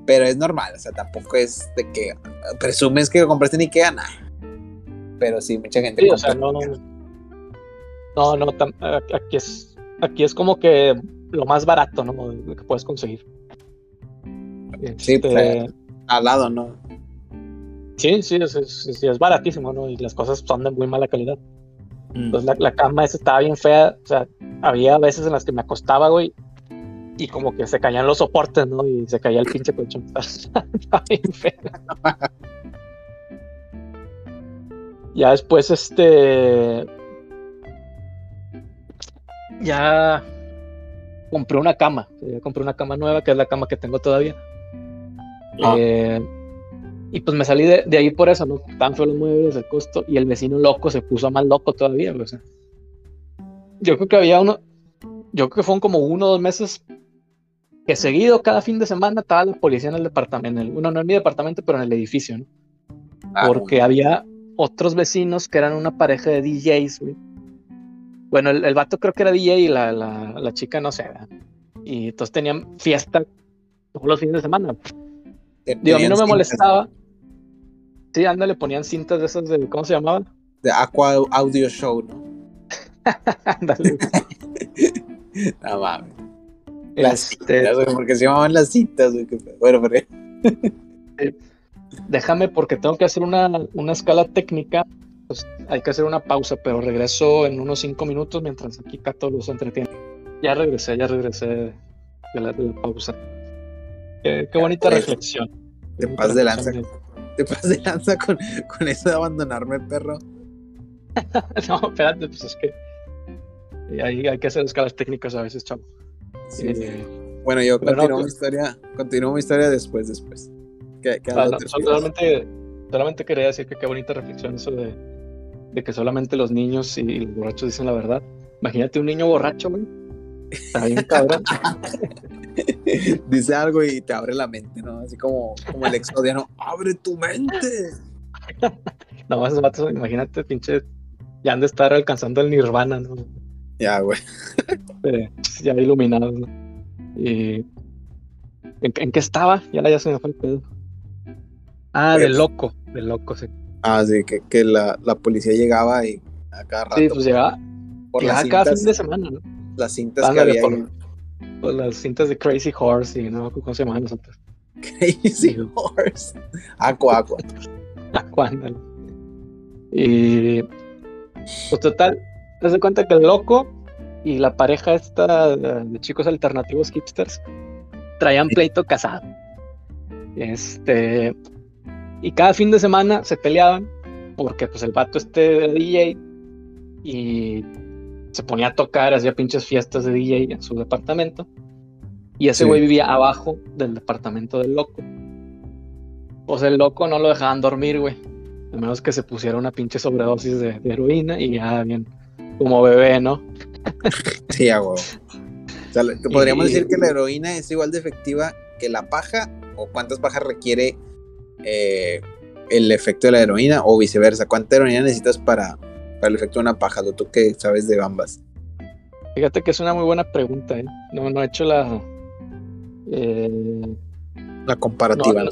pero es normal, o sea, tampoco es de que presumes que compraste en Ikea, nada. Pero sí, mucha gente. o sea, no, no, no, aquí es, aquí es como que lo más barato, ¿no? Que puedes conseguir. Sí, pues, este, al lado, ¿no? Sí, sí, es, es, baratísimo, ¿no? Y las cosas son de muy mala calidad. Mm. Entonces la, cama esa estaba bien fea, o sea, había veces en las que me acostaba, güey, y como que se caían los soportes, ¿no? Y se caía el pinche colchón. estaba bien fea. ya después, este... Ya compré una cama, ya compré una cama nueva, que es la cama que tengo todavía. Ah. Eh, y pues me salí de, ahí por eso, ¿no? Tan feos los muebles, el costo, y el vecino loco se puso más loco todavía, o sea. Yo creo que había uno, yo creo que fueron como uno o dos meses que seguido, cada fin de semana, estaba la policía en el departamento, en no en mi departamento, pero en el edificio, ¿no? Ah, Porque había otros vecinos que eran una pareja de DJs, güey. Bueno, el, vato creo que era DJ y la, la, chica no sé, Y entonces tenían fiesta todos los fines de semana. Digo, a mí no me molestaba. Sí, anda, le ponían cintas de esas de, ¿cómo se llamaban? De Aqua Audio Show, ¿no? Ándale. no mames. Las este... citas, porque se llamaban las cintas, Bueno, pero... Déjame porque tengo que hacer una, una escala técnica. Pues hay que hacer una pausa, pero regreso en unos cinco minutos mientras aquí Cato los entretiene. Ya regresé, ya regresé de la, de la pausa. Qué, bonita pues, reflexión. Te pasas de lanza. Te pasas de lanza con, con eso de abandonarme, perro. no, espérate, pues es que hay, hay que hacer escalas técnicas a veces, chavo. Sí, eh, Bueno, yo continúo mi pues historia, continúo mi historia después, después. Ah, solamente, solamente quería decir que qué bonita reflexión eso de, de que solamente los niños y los borrachos dicen la verdad. Imagínate un niño borracho, güey. Está bien cabrón. Dice algo y te abre la mente, ¿no? Así como, como el exodiano, ¡abre tu mente! no, más vatos, imagínate, pinche, ya han de estar alcanzando el nirvana, ¿no? Ya, güey. ya iluminados, ¿no? Y... ¿En, qué estaba? Ya, ya se me fue el pedo. Ah, de pues loco, de loco, sí. Ah, sí, que, que la, la, policía llegaba y a cada rato. Sí, pues llegaba, por llegaba cada fin de semana, ¿no? Las cintas que había. Por, las cintas de Crazy Horse y no, ¿cómo se llaman nosotros? Crazy Horse. Aqua, Aqua. Aqua, Y pues total, te das cuenta que el loco y la pareja esta de chicos alternativos hipsters traían pleito casado. Este y cada fin de semana se peleaban porque pues el vato este de DJ y se ponía a tocar, hacía pinches fiestas de DJ en su departamento. Y ese güey vivía abajo del departamento del loco. Pues el loco no lo dejaban dormir, güey. A menos que se pusiera una pinche sobredosis de, heroína y ya bien, como bebé, ¿no? sí. O sea, podríamos decir que la heroína es igual de efectiva que la paja, o cuántas pajas requiere eh, el efecto de la heroína, o viceversa. ¿Cuánta heroína necesitas para, para el efecto de una paja? ¿Tú qué sabes de ambas? Fíjate que es una muy buena pregunta, ¿eh? No, no he hecho la. Eh, la comparativa.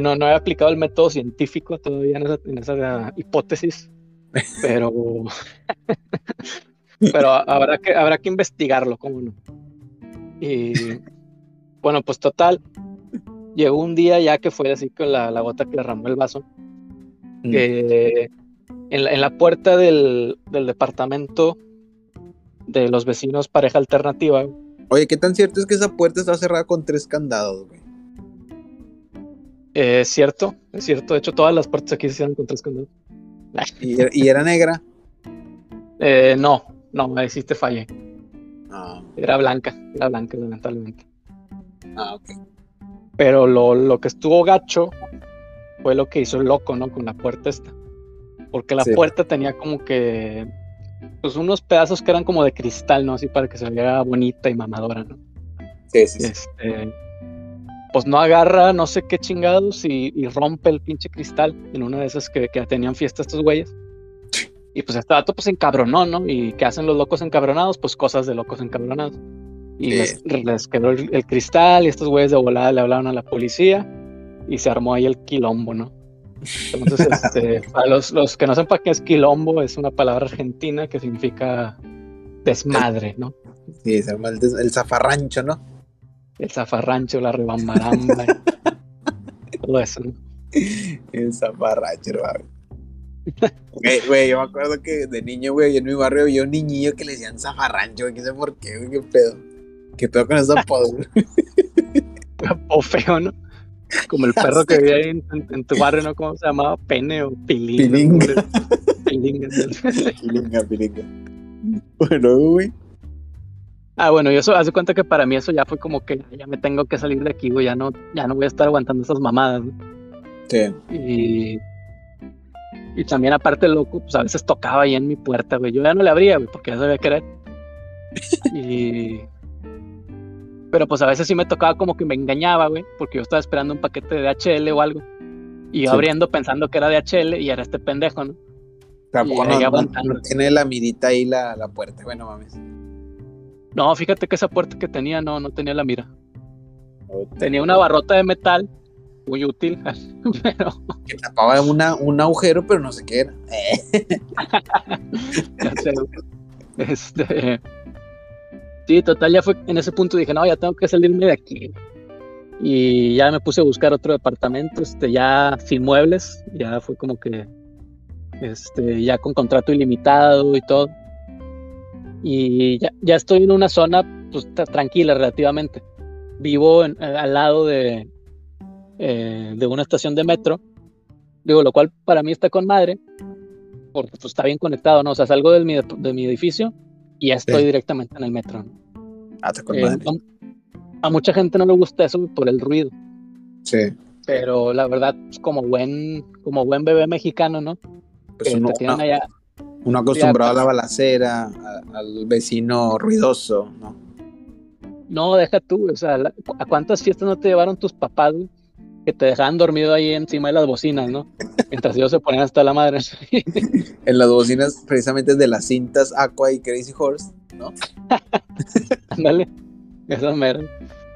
No, no, he aplicado el método científico todavía en esa, hipótesis, pero. pero habrá que, habrá que investigarlo, ¿cómo no? Y bueno, pues total, llegó un día ya que fue así con la, gota que derramó el vaso, mm. En la, puerta del, departamento de los vecinos pareja alternativa. Oye, ¿qué tan cierto es que esa puerta está cerrada con tres candados, güey? Es cierto, es cierto. De hecho, todas las puertas aquí se cierran con tres candados. ¿Y, era negra? Eh, no, no, ahí sí te fallé. Ah. Era blanca, era blanca, lamentablemente. Ah, ok. Pero lo, lo, que estuvo gacho fue lo que hizo el loco, ¿no? Con la puerta esta. Porque la puerta tenía como que. Pues unos pedazos que eran como de cristal, ¿no? Así para que se viera bonita y mamadora, ¿no? Sí, sí, sí. Este, pues no agarra no sé qué chingados y, rompe el pinche cristal en una de esas que, que tenían fiesta estos güeyes. Y pues este dato pues encabronó, ¿no? ¿Y qué hacen los locos encabronados? Pues cosas de locos encabronados. Y les, quedó el, cristal y estos güeyes de volada le hablaron a la policía y se armó ahí el quilombo, ¿no? Entonces, este, para los, los, que no sepan qué es quilombo, es una palabra argentina que significa desmadre, ¿no? Sí, se llama el, el zafarrancho, ¿no? El zafarrancho, la rebambaramba, todo eso, ¿no? El zafarrancho, Güey, yo me acuerdo que de niño, güey, en mi barrio había un niñillo que le decían zafarrancho, güey, qué sé por qué, güey, qué pedo. ¿Qué pedo con esos apodos? o feo, ¿no? Como el perro que vivía ahí en, tu barrio, ¿no? ¿Cómo se llamaba? Pene o pilinga. Pilinga. pilinga, pilinga. Bueno, güey. Ah, bueno, y eso hace cuenta que para mí eso ya fue como que ya me tengo que salir de aquí, güey. Ya no, ya no voy a estar aguantando esas mamadas, ¿no? Sí. Y. Y también, aparte, loco, pues a veces tocaba ahí en mi puerta, güey. Yo ya no le abría, güey, porque ya sabía que era. y. Pero pues a veces sí me tocaba como que me engañaba, güey, porque yo estaba esperando un paquete de DHL o algo. Y yo abriendo pensando que era DHL y era este pendejo, ¿no? Tampoco no, tiene la mirita ahí la, la puerta, bueno, mames. No, fíjate que esa puerta que tenía no, no tenía la mira. Tenía una barrota de metal, muy útil, pero... Que tapaba una, un agujero, pero no sé qué era. este... Sí, total, ya fue en ese punto dije, no, ya tengo que salirme de aquí. Y ya me puse a buscar otro departamento, este, ya sin muebles, ya fue como que, este, ya con contrato ilimitado y todo. Y ya, ya estoy en una zona, pues, tranquila relativamente. Vivo eh, al lado de, eh, de una estación de metro, digo, lo cual para mí está con madre, porque pues, está bien conectado, ¿no? O sea, salgo de mi, de mi edificio y ya estoy directamente en el metro. Ah, eh, a, mucha gente no le gusta eso por el ruido. Sí. Pero la verdad, pues, como buen, como buen bebé mexicano, ¿no? Pues uno, acostumbrado a la balacera, al vecino ruidoso, ¿no? No, deja tú, o sea, ¿a cuántas fiestas no te llevaron tus papás, güey? Que te dejaban dormido ahí encima de las bocinas, ¿no? Mientras ellos se ponían hasta la madre. en las bocinas precisamente de las cintas Aqua y Crazy Horse, ¿no? Ándale, esa mera.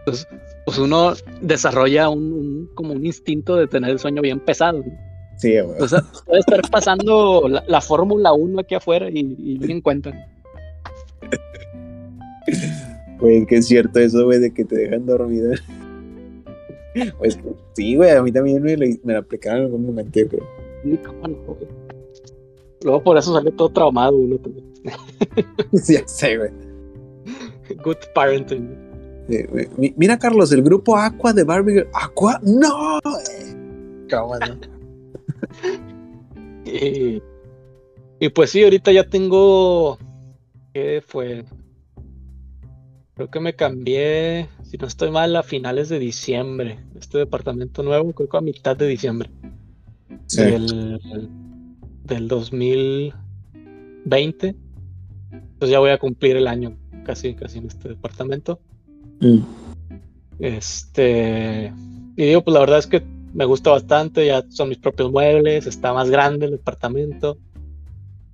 Pues, pues uno desarrolla un, como un instinto de tener el sueño bien pesado. ¿no? Sí, güey. O sea, puede estar pasando la, Fórmula 1 aquí afuera y, y bien encuentran. Güey, que es cierto eso, güey, de que te dejan dormido. Pues sí, güey, a mí también me, me lo aplicaron en algún momento, creo. Luego por eso salió todo traumado uno también. sí, ya sé, güey. Good parenting. Mira, Carlos, el grupo Aqua de Barbie. ¿Aqua? ¡No! ¿Cómo y, y pues sí, ahorita ya tengo. ¿Qué fue? Creo que me cambié, si no estoy mal, a finales de diciembre. Este departamento nuevo, creo que a mitad de diciembre. Sí. Del, 2020. Entonces ya voy a cumplir el año casi, casi en este departamento. Mm. Este. Y digo, pues la verdad es que me gusta bastante. Ya son mis propios muebles. Está más grande el departamento.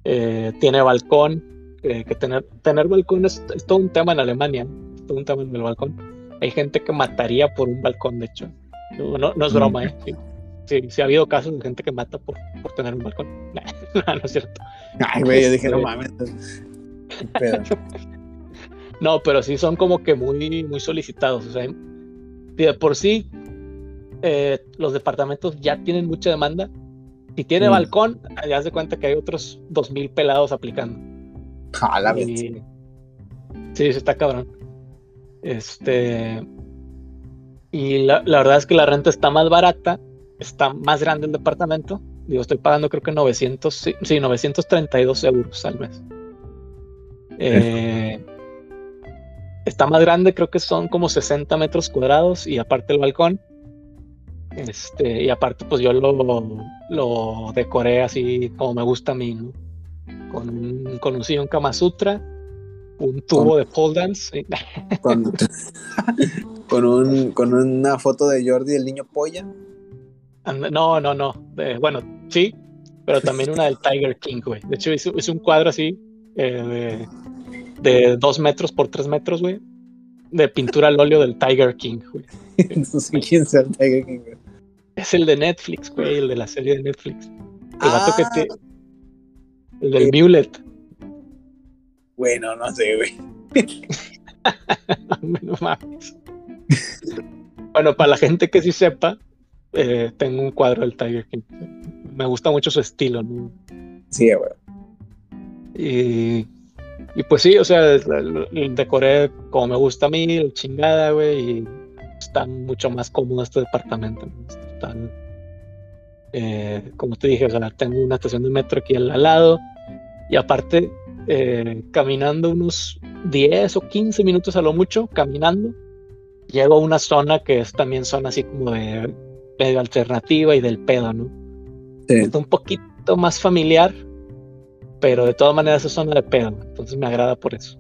Eh, tiene balcón que, tener, tener balcón es, todo un tema en Alemania, es todo un tema en el balcón. Hay gente que mataría por un balcón, de hecho. No, no, es broma, ¿eh? Sí, sí, ha habido casos de gente que mata por, por tener un balcón. no, no es cierto. Ay, güey, yo dije, no este, mames. No, pero sí son como que muy, muy solicitados. O sea, de por sí, eh, los departamentos ya tienen mucha demanda. Si tiene Mm. balcón, ya se cuenta que hay otros dos mil pelados aplicando. A la vez. Y- Sí, sí está cabrón. Este. Y la, verdad es que la renta está más barata, está más grande el departamento. Digo, estoy pagando creo que 900, sí, sí, 932 euros al mes. Eh, está más grande, creo que son como 60 metros cuadrados y aparte el balcón. Este, y aparte, pues yo lo, lo decoré así como me gusta a mí. Con con un sillón Kama Sutra, un tubo Con- de pole dance. Con, con, un, con una foto de Jordi, el niño polla. And- No, no, no. Eh, bueno, sí, pero también una del Tiger King, güey. De hecho, hice un cuadro así eh, de, de dos metros por tres metros, güey. De pintura al óleo del Tiger King, güey. no sé quién sea el Tiger King. güey. Es el de Netflix, güey, el de la serie de Netflix. El vato que Ah. te. El del Mulet. Bueno, no sé, güey. no mames. Bueno, para la gente que sí sepa, eh, tengo un cuadro del Tiger King. Me gusta mucho su estilo, ¿no? Sí, güey. Y, y pues sí, o sea, decoré como me gusta a mí, la chingada, güey, y está mucho más cómodo este departamento. ¿no? Eh, como te dije, o sea, tengo una estación de metro aquí al lado, y aparte, eh, caminando unos 10 o 15 minutos a lo mucho, caminando, llego a una zona que es también zona así como de medio alternativa y del pedo, ¿no? Sí. Está un poquito más familiar, pero de todas maneras es zona de pedo, entonces me agrada por eso.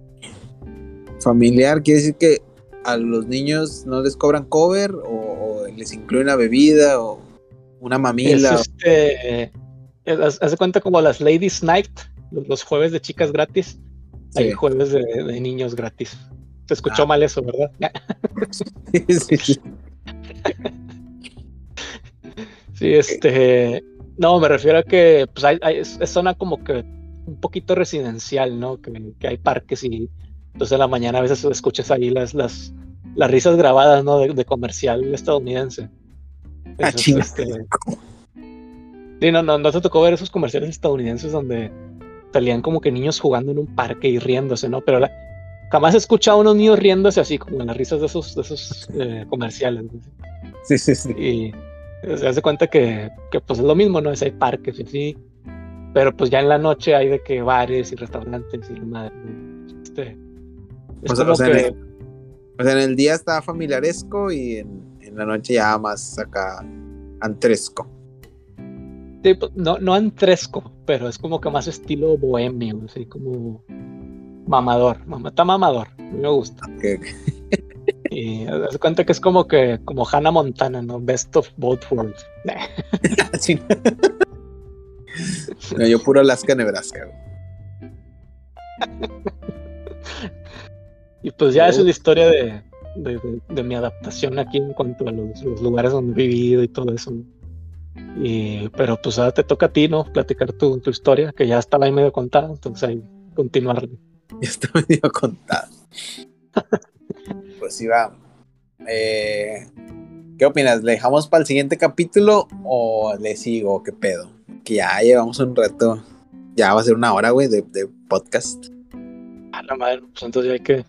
Familiar quiere decir que a los niños no les cobran cover o, o les incluyen la bebida o una Es mamila. este, eh, haz, haz de cuenta como las Ladies Night, los, jueves de chicas gratis, hay Sí. jueves de, de niños gratis. Se escuchó Ah. mal eso, ¿verdad? Sí, sí. Sí, este, no, me refiero a que pues hay, hay- es, zona como que un poquito residencial, ¿no? Que, que hay parques y entonces en la mañana a veces escuchas ahí las, las, las risas grabadas, ¿no? De, de comercial estadounidense. Ah, este, sí, no, no, no te tocó ver esos comerciales estadounidenses donde salían como que niños jugando en un parque y riéndose, ¿no? Pero la- jamás he escuchado a unos niños riéndose así como en las risas de esos, de esos eh, comerciales. ¿no? Sí, sí, sí. Y se hace cuenta que, que, pues es lo mismo, ¿no? Es hay parques y así. Pero pues ya en la noche hay de que bares y restaurantes y la madre. Este, es O sea, como o sea, que, O sea, en el día está familiaresco y en, en la noche ya más acá antresco. No, no antresco, pero es como que más estilo bohemio, así como mamador. Mama- está mamador, a mí me gusta. Que- Y hace cuenta que es como que, como Hannah Montana, ¿no? Best of both worlds. Sí. No, yo puro Alaska, Nebraska. güey. Y pues ya es la historia de, de, de- de mi adaptación aquí en cuanto a los, los lugares donde he vivido y todo eso. ¿no? Y, pero pues ahora te toca a ti, ¿no? Platicar tu, tu historia, que ya estaba ahí medio contada, entonces ahí continuar. Ya está medio contado. Pues sí, va. Eh, ¿Qué opinas? ¿Le dejamos para el siguiente capítulo o le sigo? ¿Qué pedo? Que ya llevamos un rato. Ya va a ser una hora, güey, de, de podcast. A la madre, pues entonces ya hay que.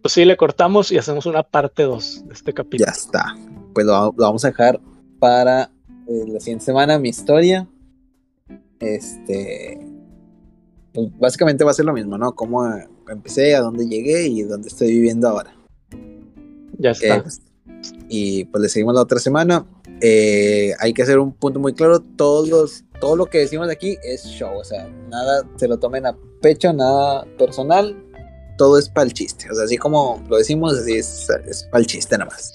Pues sí, le cortamos y hacemos una parte 2 de este capítulo. Ya está. Pues lo, lo vamos a dejar para eh, la siguiente semana, mi historia. Este. Pues básicamente va a ser lo mismo, ¿no? Cómo eh, empecé, a dónde llegué y dónde estoy viviendo ahora. Ya está. pues, y pues le seguimos la otra semana. Eh, hay que hacer un punto muy claro. Todos los, todo lo que decimos aquí es show. O sea, nada se lo tomen a pecho, nada personal. Todo es para el chiste. O sea, así como lo decimos, así es, es para el chiste nada más.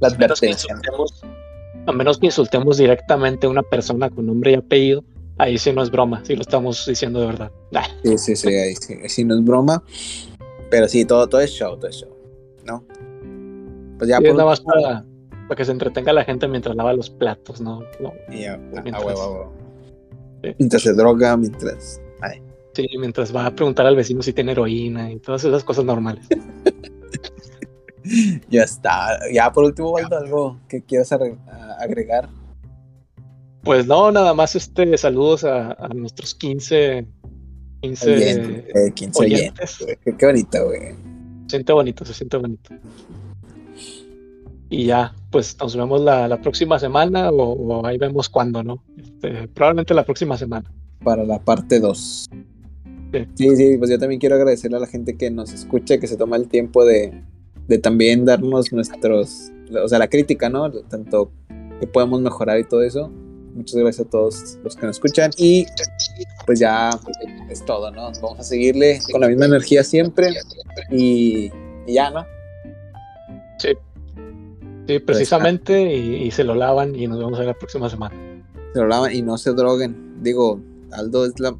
La advertencia. A menos que insultemos directamente a una persona con nombre y apellido, ahí sí no es broma, sí lo estamos diciendo de verdad. Ah, Sí, sí, sí, ahí sí, ahí sí no es broma. Pero sí, todo, todo es show, todo es show. ¿No? Pues ya y por nada más para, para que se entretenga la gente mientras lava los platos, ¿no? No, y ya, a- a mientras- huevo, a huevo. Sí. Mientras se droga, mientras. Ay. Sí, mientras va a preguntar al vecino si tiene heroína y todas esas cosas normales. ya está. Ya por último, Waldo, algo que quieras agregar. Pues no, nada más este saludos a, nuestros 15 15, 15 oyentes. Qué, bonito, güey. Se siente bonito, se siente bonito. Y ya, pues nos vemos la, próxima semana o, ahí vemos cuándo, ¿no? Este, probablemente la próxima semana. Para la parte 2. Sí. sí, pues yo también quiero agradecerle a la gente que nos escucha, que se toma el tiempo de, de también darnos nuestros, o sea, la crítica, ¿no? Tanto que podemos mejorar y todo eso. Muchas gracias a todos los que nos escuchan y pues ya es todo, ¿no? Vamos a seguirle con la misma energía siempre y, ya, ¿no? Sí. Sí, precisamente y, se lo lavan y nos vemos en la próxima semana. Se lo lavan y no se droguen. Digo, Aldo es la...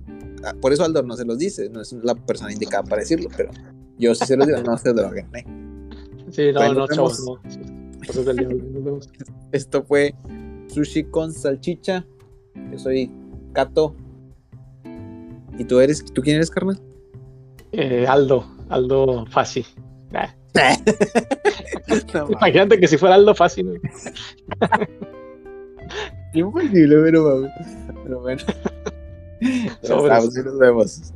Por eso Aldo no se los dice, no es la persona indicada para decirlo, pero yo sí se los digo, no se droguen. ¿eh? Sí, no, no, chavos, no. Esto fue Sushi con Salchicha. Yo soy Kato. ¿Y tú eres? ¿Tú quién eres, carnal? Eh, Aldo, Aldo Fácil. Imagínate que si fuera Aldo Fácil. Imposible, pero, pero bueno. Sobre. Nos vemos.